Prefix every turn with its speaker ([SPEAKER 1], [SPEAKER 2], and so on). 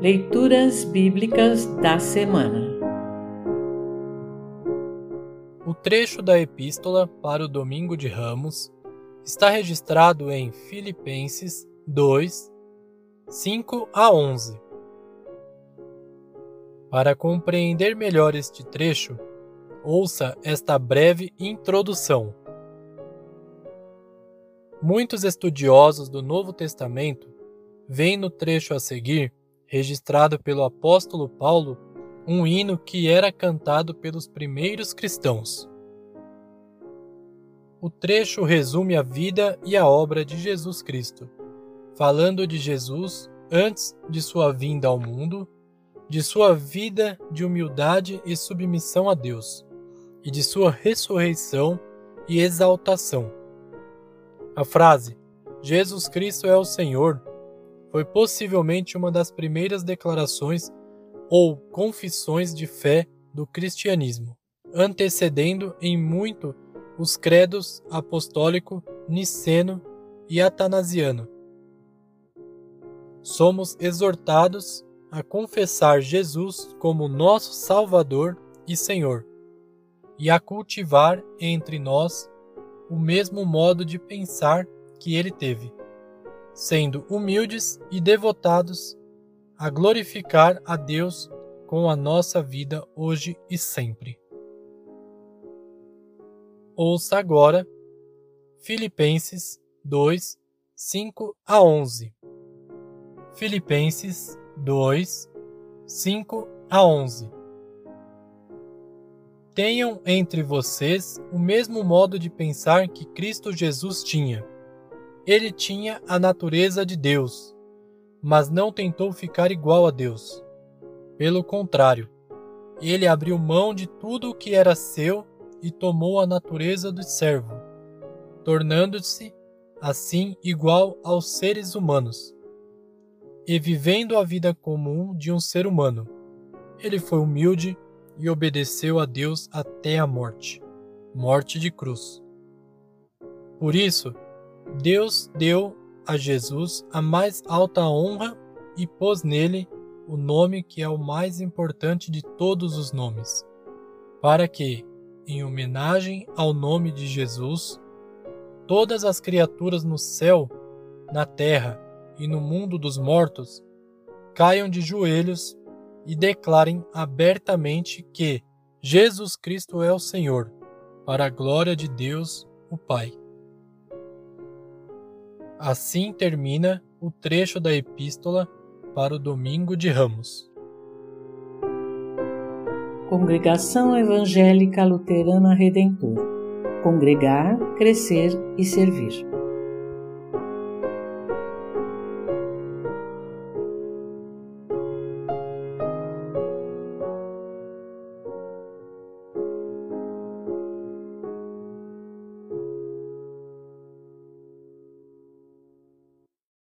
[SPEAKER 1] Leituras Bíblicas da Semana
[SPEAKER 2] O trecho da Epístola para o Domingo de Ramos está registrado em Filipenses 2, 5 a 11. Para compreender melhor este trecho, ouça esta breve introdução. Muitos estudiosos do Novo Testamento veem no trecho a seguir registrado pelo apóstolo Paulo, um hino que era cantado pelos primeiros cristãos. O trecho resume a vida e a obra de Jesus Cristo, falando de Jesus antes de sua vinda ao mundo, de sua vida de humildade e submissão a Deus, e de sua ressurreição e exaltação. A frase Jesus Cristo é o Senhor foi possivelmente uma das primeiras declarações ou confissões de fé do cristianismo, antecedendo em muito os credos apostólico, niceno e atanasiano. Somos exortados a confessar Jesus como nosso Salvador e Senhor, e a cultivar entre nós o mesmo modo de pensar que ele teve sendo humildes e devotados a glorificar a Deus com a nossa vida hoje e sempre. Ouça agora Filipenses 2, 5 a 11. Filipenses 2, 5 a 11. Tenham entre vocês o mesmo modo de pensar que Cristo Jesus tinha ele tinha a natureza de Deus, mas não tentou ficar igual a Deus. Pelo contrário, ele abriu mão de tudo o que era seu e tomou a natureza do servo, tornando-se assim igual aos seres humanos. E vivendo a vida comum de um ser humano, ele foi humilde e obedeceu a Deus até a morte morte de cruz. Por isso, Deus deu a Jesus a mais alta honra e pôs nele o nome que é o mais importante de todos os nomes, para que, em homenagem ao nome de Jesus, todas as criaturas no céu, na terra e no mundo dos mortos caiam de joelhos e declarem abertamente que Jesus Cristo é o Senhor, para a glória de Deus, o Pai. Assim termina o trecho da Epístola para o Domingo de Ramos.
[SPEAKER 1] Congregação Evangélica Luterana Redentor Congregar, Crescer e Servir.